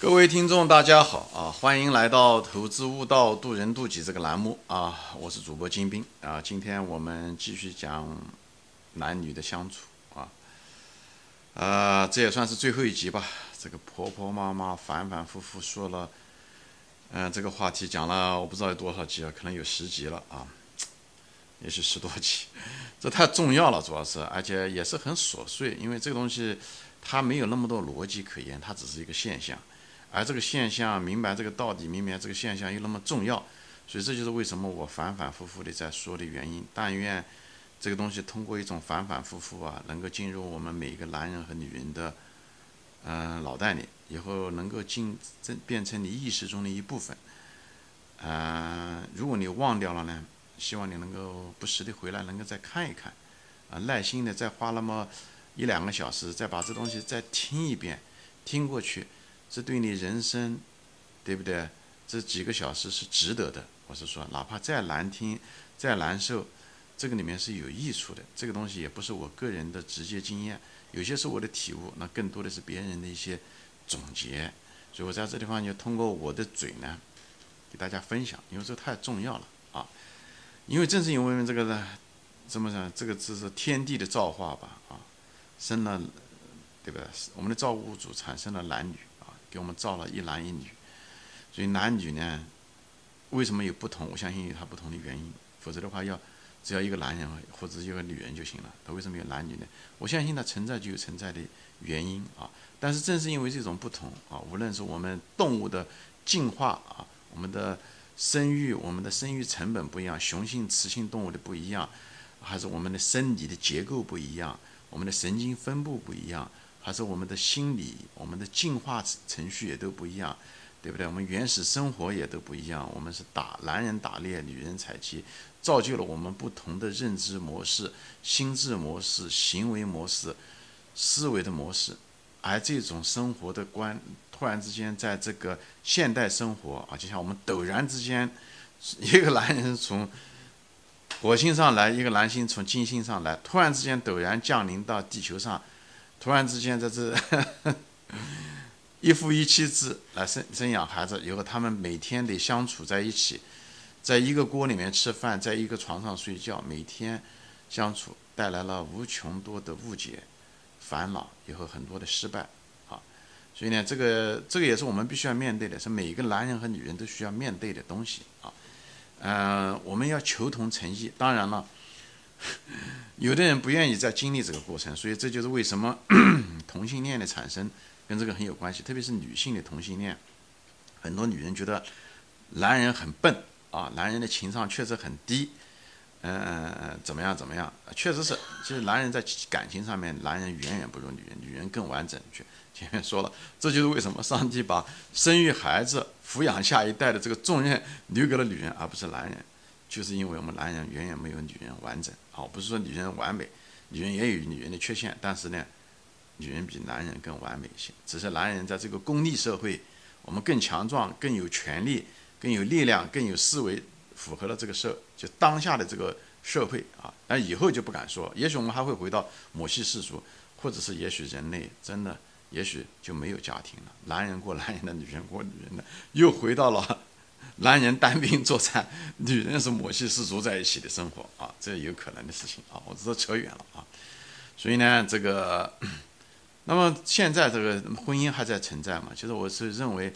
各位听众，大家好啊！欢迎来到《投资悟道，渡人渡己》这个栏目啊！我是主播金兵啊！今天我们继续讲男女的相处啊，啊，这也算是最后一集吧。这个婆婆妈妈反反复复说了，嗯，这个话题讲了，我不知道有多少集了，可能有十集了啊，也许十多集。这太重要了，主要是，而且也是很琐碎，因为这个东西它没有那么多逻辑可言，它只是一个现象。而这个现象，明白这个道理，明白这个现象又那么重要，所以这就是为什么我反反复复的在说的原因。但愿这个东西通过一种反反复复啊，能够进入我们每一个男人和女人的嗯脑袋里，以后能够进真变成你意识中的一部分。嗯，如果你忘掉了呢，希望你能够不时的回来，能够再看一看，啊，耐心的再花那么一两个小时，再把这东西再听一遍，听过去。这对你人生，对不对？这几个小时是值得的。我是说，哪怕再难听、再难受，这个里面是有益处的。这个东西也不是我个人的直接经验，有些是我的体悟，那更多的是别人的一些总结。所以我在这地方就通过我的嘴呢，给大家分享，因为这太重要了啊！因为正是因为这个呢，怎么讲？这个只是天地的造化吧？啊，生了，对不对？我们的造物主产生了男女。给我们造了一男一女，所以男女呢，为什么有不同？我相信有它不同的原因。否则的话，要只要一个男人或者一个女人就行了。他为什么有男女呢？我相信它存在就有存在的原因啊。但是正是因为这种不同啊，无论是我们动物的进化啊，我们的生育，我们的生育成本不一样，雄性雌性动物的不一样，还是我们的生理的结构不一样，我们的神经分布不一样。还是我们的心理，我们的进化程序也都不一样，对不对？我们原始生活也都不一样。我们是打男人打猎，女人采集，造就了我们不同的认知模式、心智模式、行为模式、思维的模式。而这种生活的观，突然之间在这个现代生活啊，就像我们陡然之间，一个男人从火星上来，一个男性从金星上来，突然之间陡然降临到地球上。突然之间，在这一夫一妻制来生生养孩子，以后他们每天得相处在一起，在一个锅里面吃饭，在一个床上睡觉，每天相处带来了无穷多的误解、烦恼，以后很多的失败啊。所以呢，这个这个也是我们必须要面对的，是每一个男人和女人都需要面对的东西啊。嗯，我们要求同存异，当然了。有的人不愿意再经历这个过程，所以这就是为什么 同性恋的产生跟这个很有关系，特别是女性的同性恋。很多女人觉得男人很笨啊，男人的情商确实很低，嗯嗯嗯，怎么样怎么样？确实是，其实男人在感情上面，男人远远不如女人，女人更完整。去前面说了，这就是为什么上帝把生育孩子、抚养下一代的这个重任留给了女人，而不是男人。就是因为我们男人远远没有女人完整，好，不是说女人完美，女人也有女人的缺陷，但是呢，女人比男人更完美一些。只是男人在这个功利社会，我们更强壮、更有权利、更有力量、更有思维，符合了这个社就当下的这个社会啊。那以后就不敢说，也许我们还会回到母系氏族，或者是也许人类真的，也许就没有家庭了，男人过男人的，女人过女人的，又回到了。男人单兵作战，女人是母系氏族在一起的生活啊，这有可能的事情啊，我这扯远了啊。所以呢，这个，那么现在这个婚姻还在存在嘛？其实我是认为，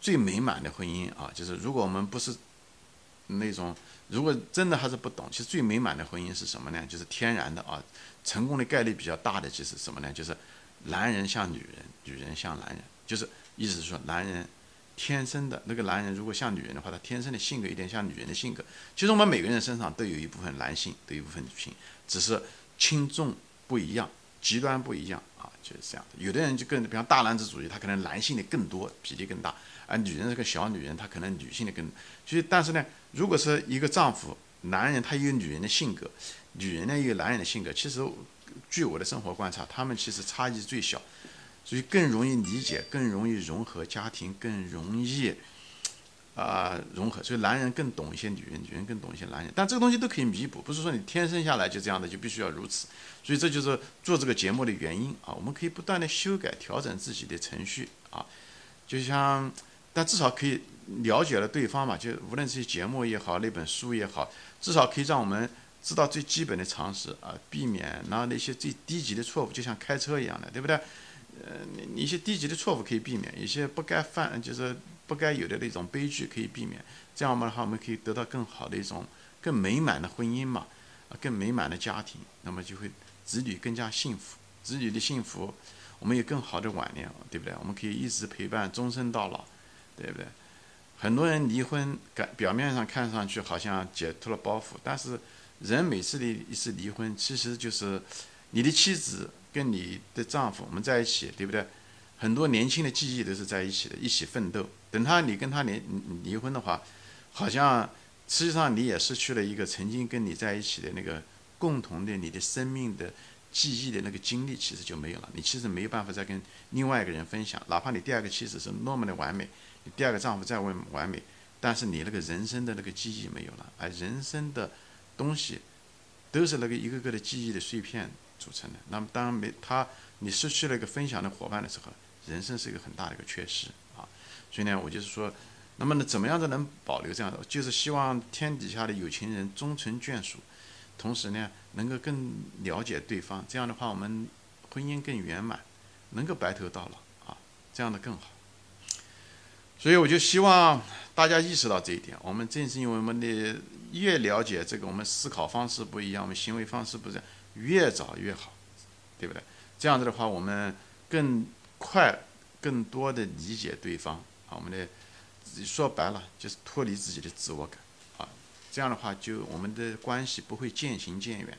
最美满的婚姻啊，就是如果我们不是那种，如果真的还是不懂，其实最美满的婚姻是什么呢？就是天然的啊，成功的概率比较大的就是什么呢？就是男人像女人，女人像男人，就是意思是说男人。天生的那个男人，如果像女人的话，他天生的性格有点像女人的性格。其实我们每个人身上都有一部分男性，都有一部分女性，只是轻重不一样，极端不一样啊，就是这样的。有的人就更，比方大男子主义，他可能男性的更多，脾气更大；而女人是个小女人，她可能女性的更。就是，但是呢，如果是一个丈夫，男人他有女人的性格，女人呢有男人的性格，其实据我的生活观察，他们其实差异最小。所以更容易理解，更容易融合家庭，更容易啊融合。所以男人更懂一些女人，女人更懂一些男人。但这个东西都可以弥补，不是说你天生下来就这样的，就必须要如此。所以这就是做这个节目的原因啊。我们可以不断的修改、调整自己的程序啊，就像，但至少可以了解了对方嘛，就无论是节目也好，那本书也好，至少可以让我们知道最基本的常识啊，避免然后那些最低级的错误，就像开车一样的，对不对？呃，你一些低级的错误可以避免，一些不该犯就是不该有的那种悲剧可以避免，这样的话我们可以得到更好的一种更美满的婚姻嘛，啊，更美满的家庭，那么就会子女更加幸福，子女的幸福。我们有更好的晚年，对不对？我们可以一直陪伴，终身到老，对不对？很多人离婚，感表面上看上去好像解脱了包袱，但是人每次的一次离婚，其实就是你的妻子跟你的丈夫我们在一起，对不对？很多年轻的记忆都是在一起的，一起奋斗。等他你跟他离离婚的话，好像实际上你也失去了一个曾经跟你在一起的那个共同的你的生命的。记忆的那个经历其实就没有了，你其实没有办法再跟另外一个人分享，哪怕你第二个妻子是那么的完美，你第二个丈夫再问完美，但是你那个人生的那个记忆没有了，而人生的东西都是那个一个个的记忆的碎片组成的。那么当没他，你失去了一个分享的伙伴的时候，人生是一个很大的一个缺失啊。所以呢，我就是说，那么呢，怎么样子能保留这样的？就是希望天底下的有情人终成眷属。同时呢，能够更了解对方，这样的话，我们婚姻更圆满，能够白头到老啊，这样的更好。所以我就希望大家意识到这一点。我们正是因为我们的越了解这个，我们思考方式不一样，我们行为方式不一样，越早越好，对不对？这样子的话，我们更快、更多的理解对方啊。我们的说白了，就是脱离自己的自我感啊。这样的话，就我们的关系不会渐行渐远，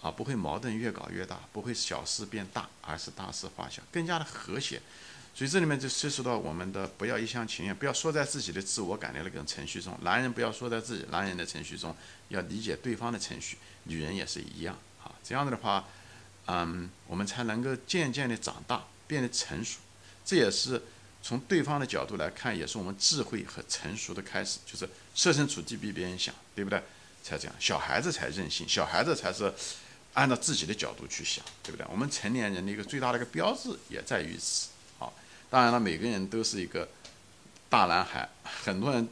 啊，不会矛盾越搞越大，不会小事变大，而是大事化小，更加的和谐。所以这里面就涉及到我们的不要一厢情愿，不要说在自己的自我感的那个程序中。男人不要说在自己男人的程序中，要理解对方的程序。女人也是一样，这样子的话，嗯，我们才能够渐渐的长大，变得成熟。这也是。从对方的角度来看，也是我们智慧和成熟的开始，就是设身处地比别人想，对不对？才这样，小孩子才任性，小孩子才是按照自己的角度去想，对不对？我们成年人的一个最大的一个标志也在于此。好，当然了，每个人都是一个大男孩，很多人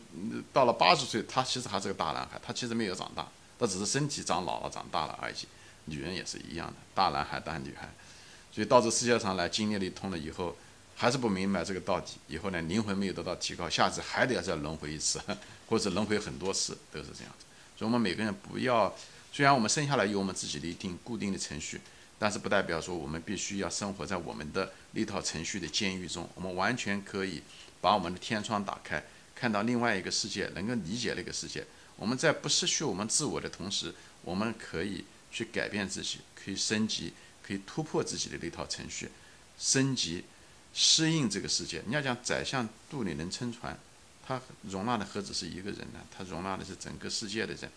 到了八十岁，他其实还是个大男孩，他其实没有长大，他只是身体长老了、长大了而已。女人也是一样的，大男孩、大女孩，所以到这世界上来经历了一通了以后。还是不明白这个道理，以后呢，灵魂没有得到提高，下次还得要再轮回一次，或者轮回很多次，都是这样子。所以，我们每个人不要，虽然我们生下来有我们自己的一定固定的程序，但是不代表说我们必须要生活在我们的那套程序的监狱中。我们完全可以把我们的天窗打开，看到另外一个世界，能够理解那个世界。我们在不失去我们自我的同时，我们可以去改变自己，可以升级，可以突破自己的那套程序，升级。适应这个世界，你要讲宰相肚里能撑船，他容纳的何止是一个人呢？他容纳的是整个世界的人。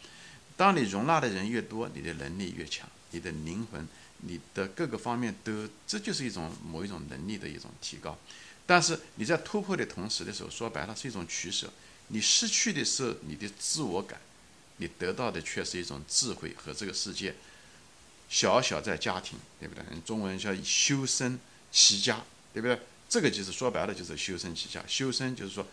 当你容纳的人越多，你的能力越强，你的灵魂、你的各个方面都，这就是一种某一种能力的一种提高。但是你在突破的同时的时候，说白了是一种取舍。你失去的是你的自我感，你得到的却是一种智慧和这个世界。小小在家庭，对不对？中文叫修身齐家。对不对？这个就是说白了，就是修身齐家。修身就是说，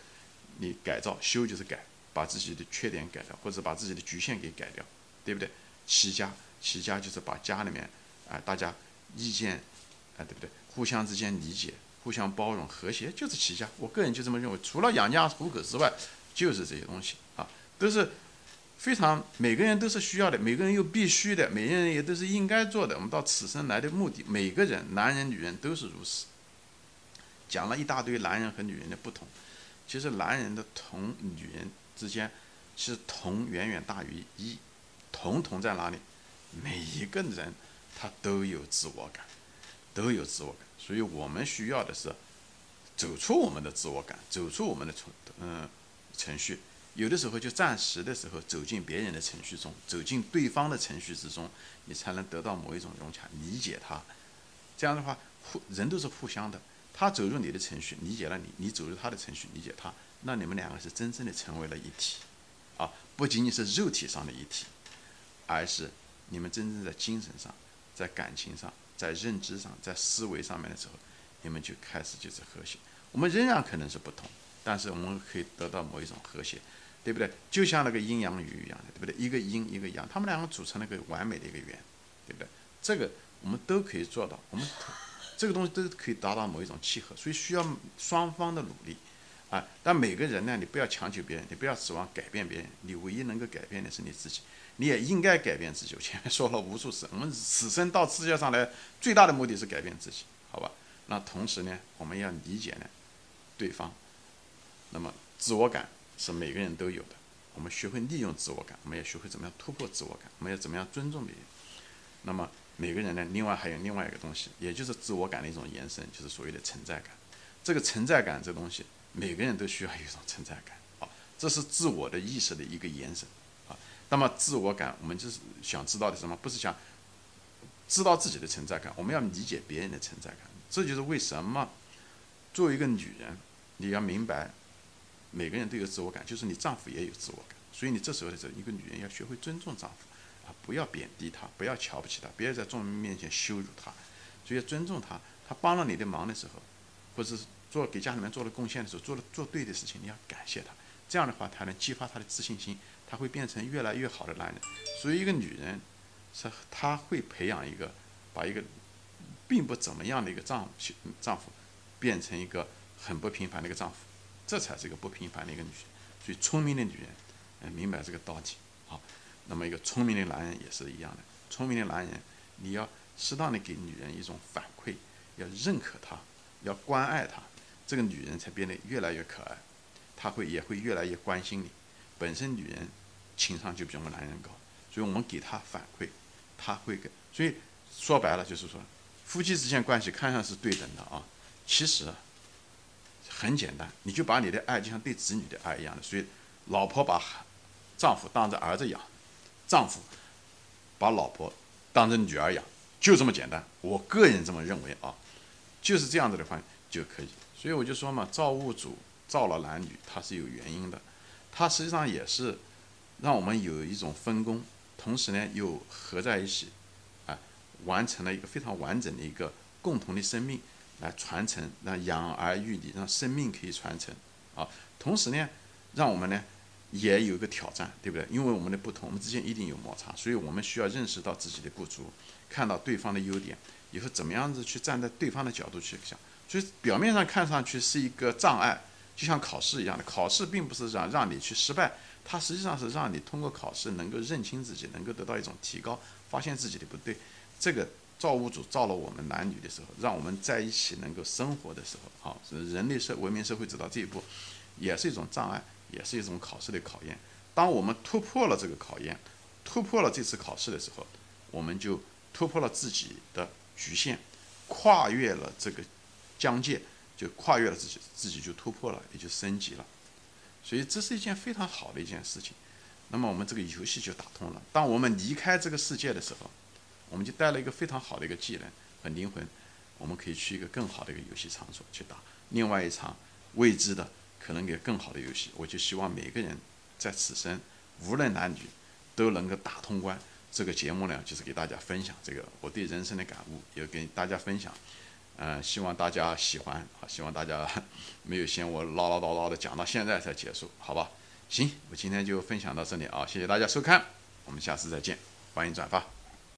你改造，修就是改，把自己的缺点改掉，或者把自己的局限给改掉，对不对？齐家，齐家就是把家里面啊，大家意见啊，对不对？互相之间理解，互相包容，和谐，就是齐家。我个人就这么认为。除了养家糊口之外，就是这些东西啊，都是非常每个人都是需要的，每个人又必须的，每个人也都是应该做的。我们到此生来的目的，每个人，男人、女人都是如此。讲了一大堆男人和女人的不同，其实男人的同女人之间，其实同远远大于一。同同在哪里？每一个人他都有自我感，都有自我感。所以我们需要的是走出我们的自我感，走出我们的程嗯程序。有的时候就暂时的时候走进别人的程序中，走进对方的程序之中，你才能得到某一种融洽，理解他。这样的话，互人都是互相的。他走入你的程序，理解了你；你走入他的程序，理解他。那你们两个是真正的成为了一体，啊，不仅仅是肉体上的一体，而是你们真正在精神上、在感情上、在认知上、在思维上面的时候，你们就开始就是和谐。我们仍然可能是不同，但是我们可以得到某一种和谐，对不对？就像那个阴阳鱼一样的，对不对？一个阴一个阳，他们两个组成了一个完美的一个圆，对不对？这个我们都可以做到，我们 这个东西都可以达到某一种契合，所以需要双方的努力。啊！但每个人呢，你不要强求别人，你不要指望改变别人，你唯一能够改变的是你自己。你也应该改变自己。我前面说了无数次，我们此生到世界上来，最大的目的是改变自己，好吧？那同时呢，我们要理解呢，对方。那么自我感是每个人都有的，我们学会利用自我感，我们要学会怎么样突破自我感，我们要怎么样尊重别人。那么每个人呢，另外还有另外一个东西，也就是自我感的一种延伸，就是所谓的存在感。这个存在感这东西。每个人都需要一种存在感，啊，这是自我的意识的一个延伸，啊，那么自我感，我们就是想知道的什么？不是想知道自己的存在感，我们要理解别人的存在感。这就是为什么作为一个女人，你要明白，每个人都有自我感，就是你丈夫也有自我感。所以你这时候的时候，一个女人要学会尊重丈夫，啊，不要贬低他，不要瞧不起他，不要在众人面前羞辱他，所以要尊重他。他帮了你的忙的时候，或者是。做给家里面做了贡献的时候，做了做对的事情，你要感谢他，这样的话才能激发他的自信心，他会变成越来越好的男人。所以一个女人是她会培养一个，把一个并不怎么样的一个丈夫丈夫变成一个很不平凡的一个丈夫，这才是一个不平凡的一个女人。所以聪明的女人，嗯，明白这个道理。好，那么一个聪明的男人也是一样的，聪明的男人你要适当的给女人一种反馈，要认可她，要关爱她。这个女人才变得越来越可爱，她会也会越来越关心你。本身女人情商就比我们男人高，所以我们给她反馈，她会给。所以说白了就是说，夫妻之间关系看上是对等的啊，其实很简单，你就把你的爱就像对子女的爱一样的。所以老婆把丈夫当着儿子养，丈夫把老婆当成女儿养，就这么简单。我个人这么认为啊，就是这样子的话就可以。所以我就说嘛，造物主造了男女，它是有原因的，它实际上也是让我们有一种分工，同时呢又合在一起，啊，完成了一个非常完整的一个共同的生命来传承，让养儿育女，让生命可以传承啊。同时呢，让我们呢也有一个挑战，对不对？因为我们的不同，我们之间一定有摩擦，所以我们需要认识到自己的不足，看到对方的优点，以后怎么样子去站在对方的角度去想。所以表面上看上去是一个障碍，就像考试一样的。考试并不是让让你去失败，它实际上是让你通过考试能够认清自己，能够得到一种提高，发现自己的不对。这个造物主造了我们男女的时候，让我们在一起能够生活的时候，好，人类社文明社会走到这一步，也是一种障碍，也是一种考试的考验。当我们突破了这个考验，突破了这次考试的时候，我们就突破了自己的局限，跨越了这个。疆界就跨越了自己，自己就突破了，也就升级了，所以这是一件非常好的一件事情。那么我们这个游戏就打通了。当我们离开这个世界的时候，我们就带了一个非常好的一个技能和灵魂，我们可以去一个更好的一个游戏场所去打另外一场未知的、可能也更好的游戏。我就希望每个人在此生，无论男女，都能够打通关。这个节目呢，就是给大家分享这个我对人生的感悟，也跟大家分享。嗯，希望大家喜欢啊！希望大家 没有嫌我唠唠叨叨的讲到现在才结束，好吧？行，我今天就分享到这里啊！谢谢大家收看，我们下次再见，欢迎转发。